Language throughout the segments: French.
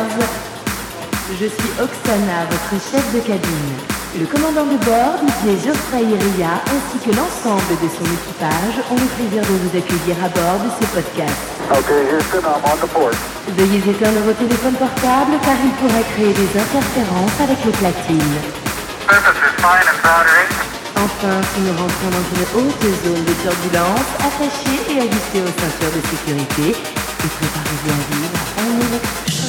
Les. Je suis Oksana, votre chef de cabine. Le commandant de bord, Didier Geoffrey Iria, ainsi que l'ensemble de son équipage ont le plaisir de vous accueillir à bord de ce podcast. Okay, Houston, I'm on the board. Veuillez éteindre vos téléphones portables car ils pourraient créer des interférences avec les platines. Enfin, si nous rentrons dans une haute zone de turbulence, attachez et ajustez aux ceintures de sécurité et préparez-vous à vivre un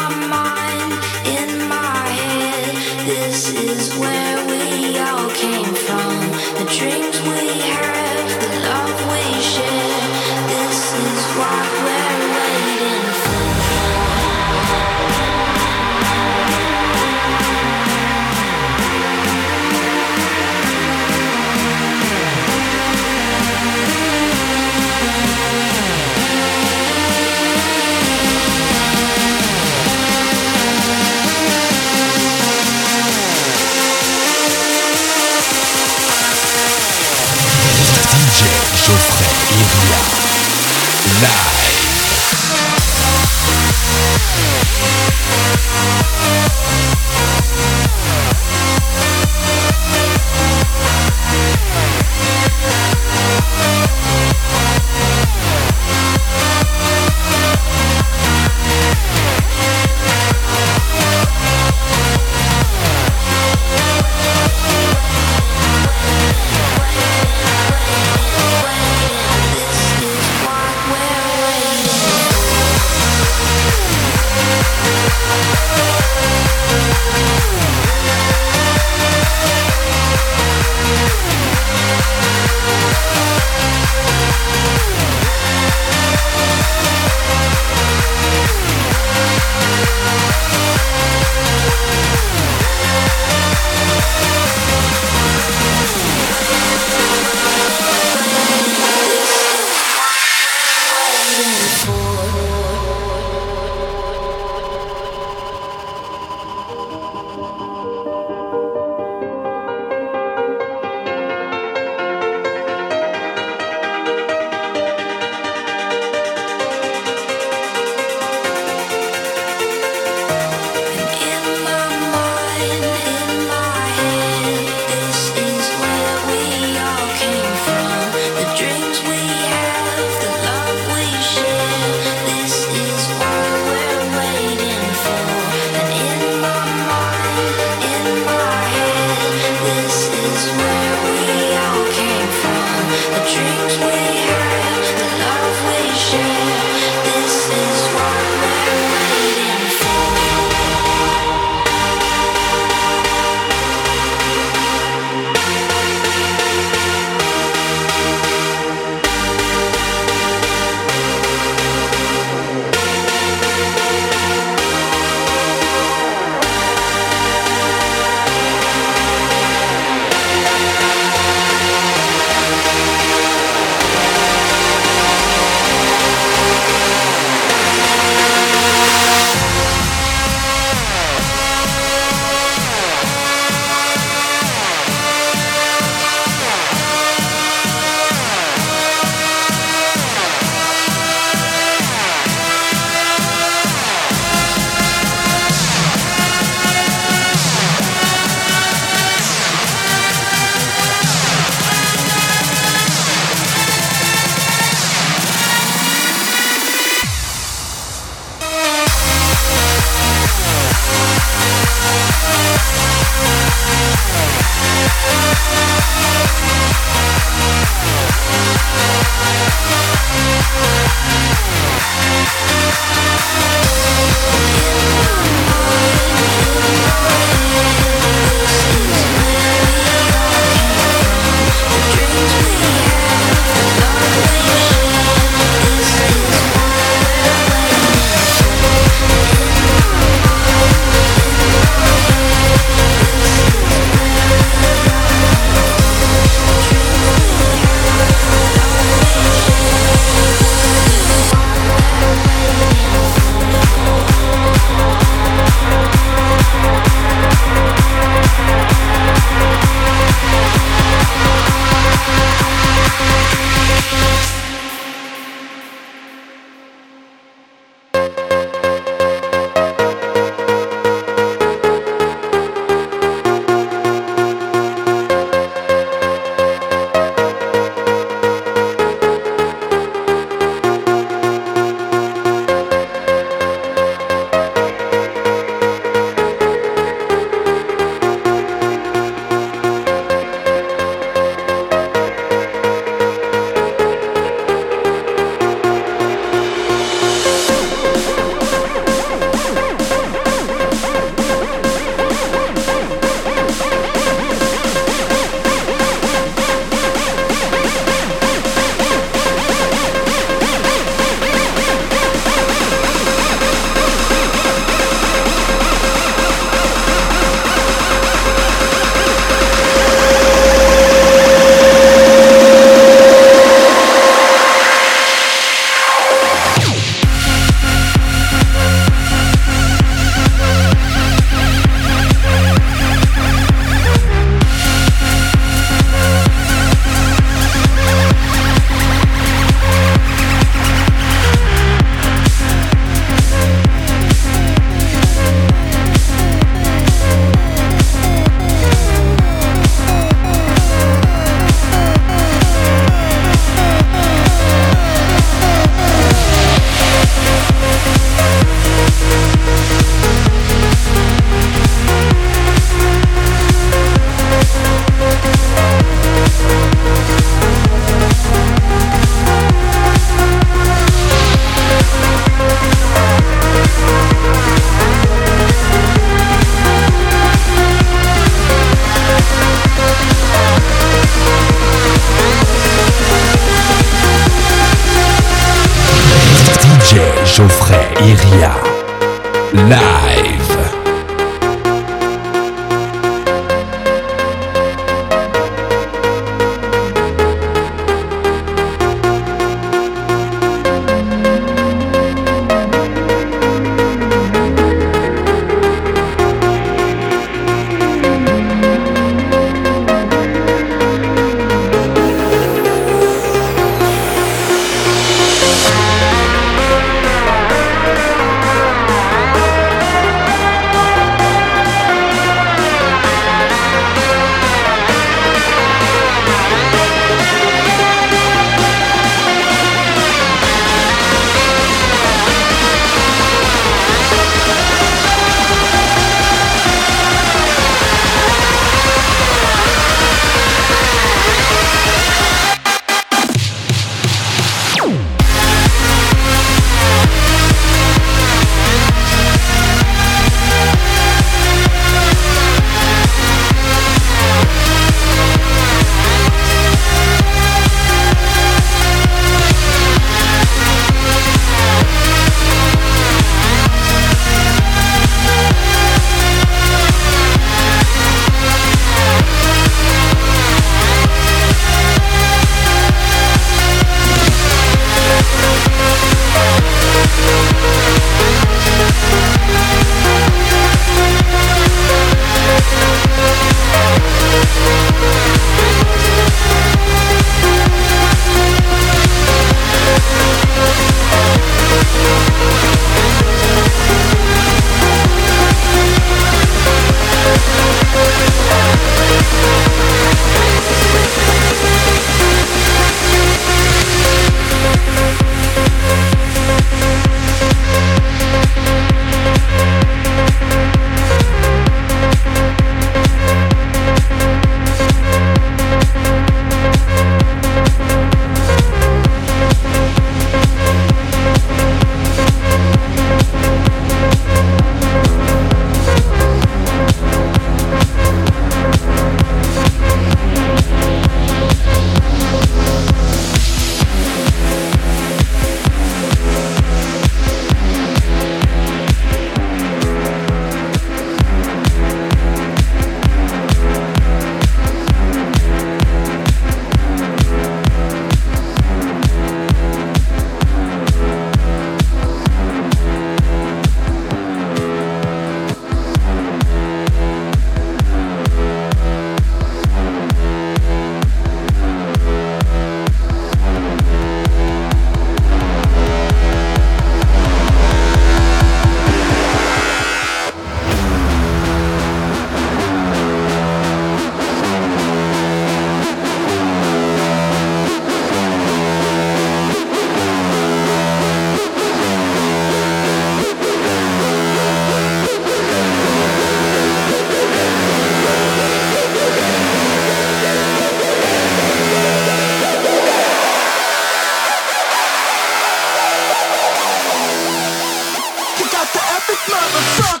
motherfucker.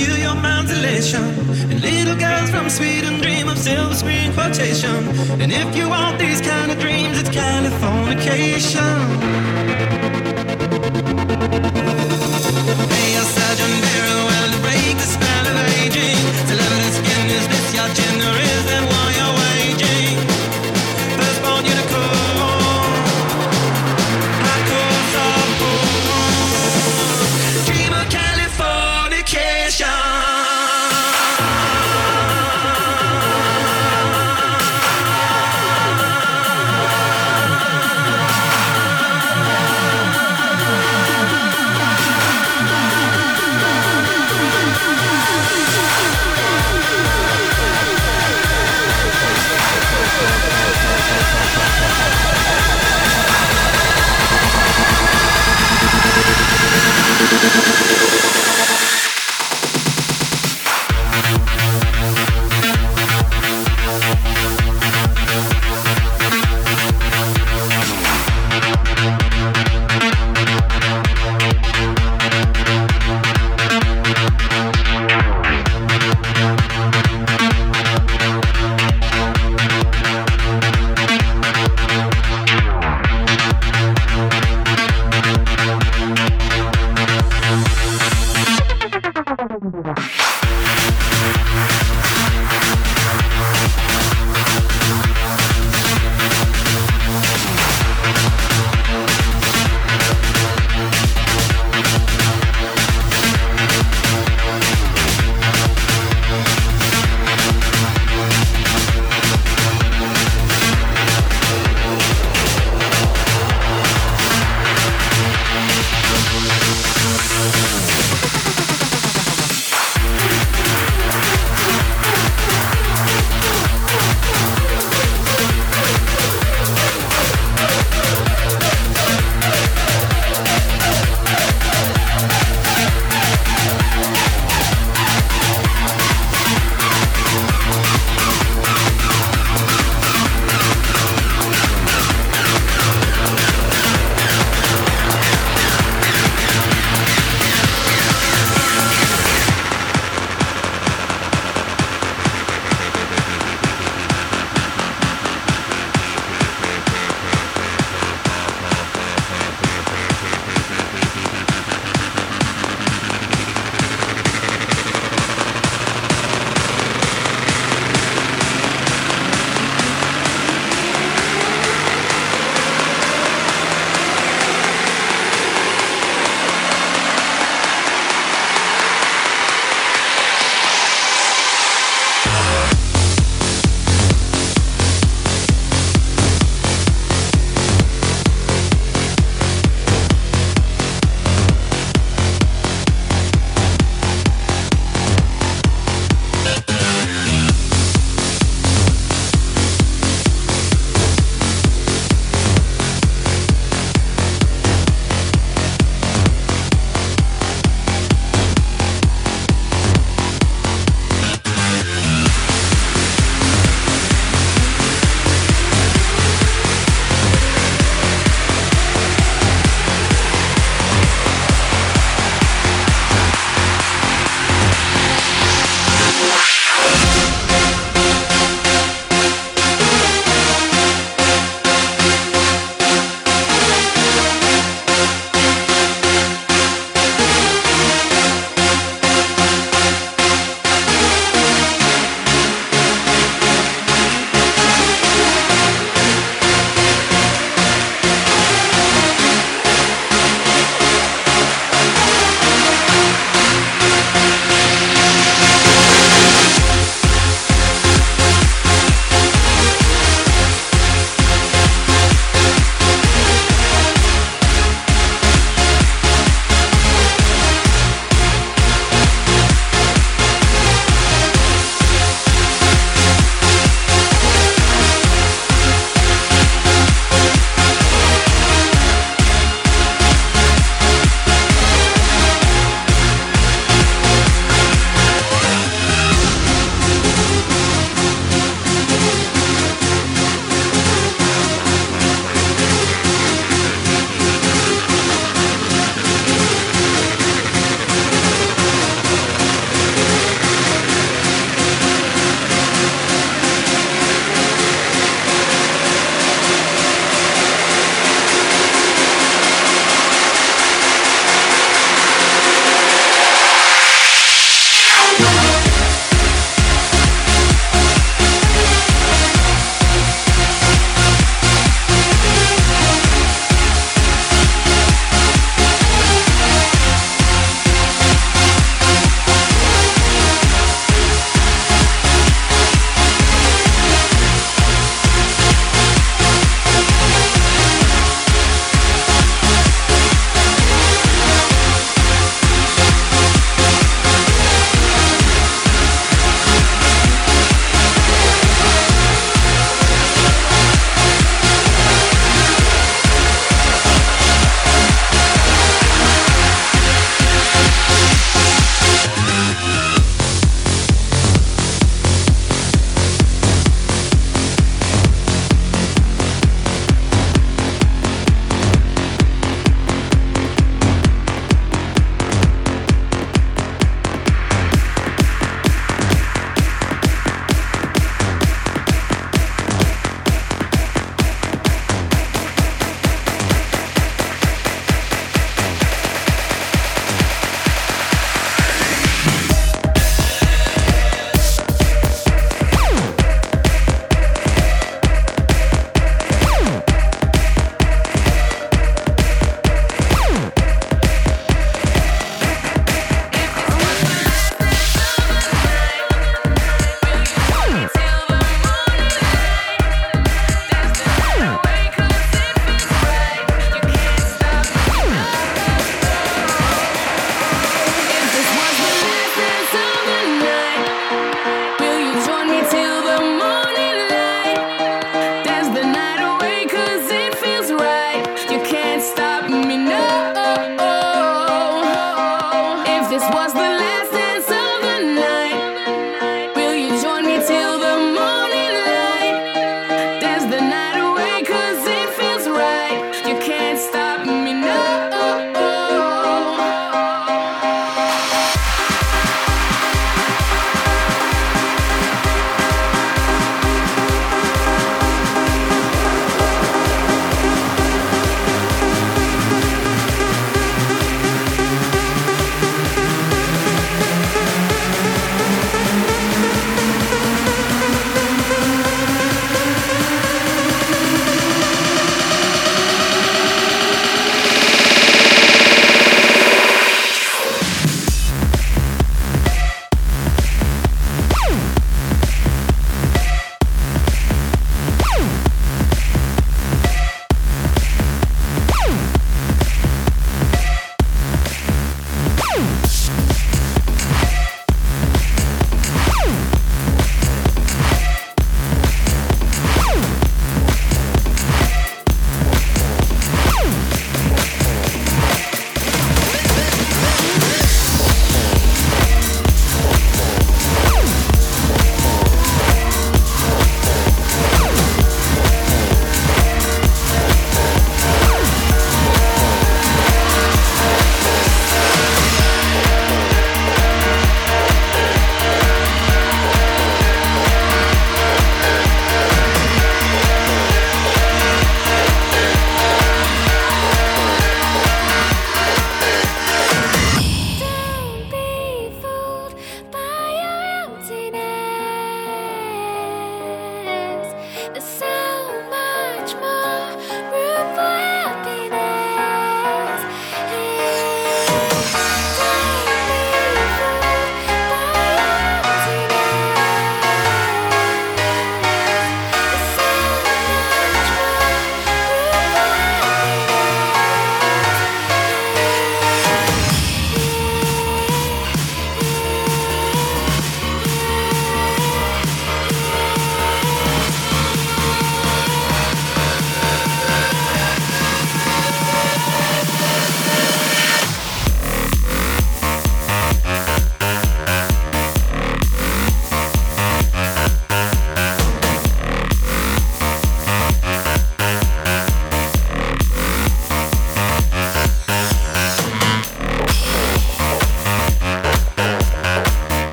steal your mind's elation. And little girls from Sweden dream of silver screen quotation. And if you want these kind of dreams, it's kind of fornication.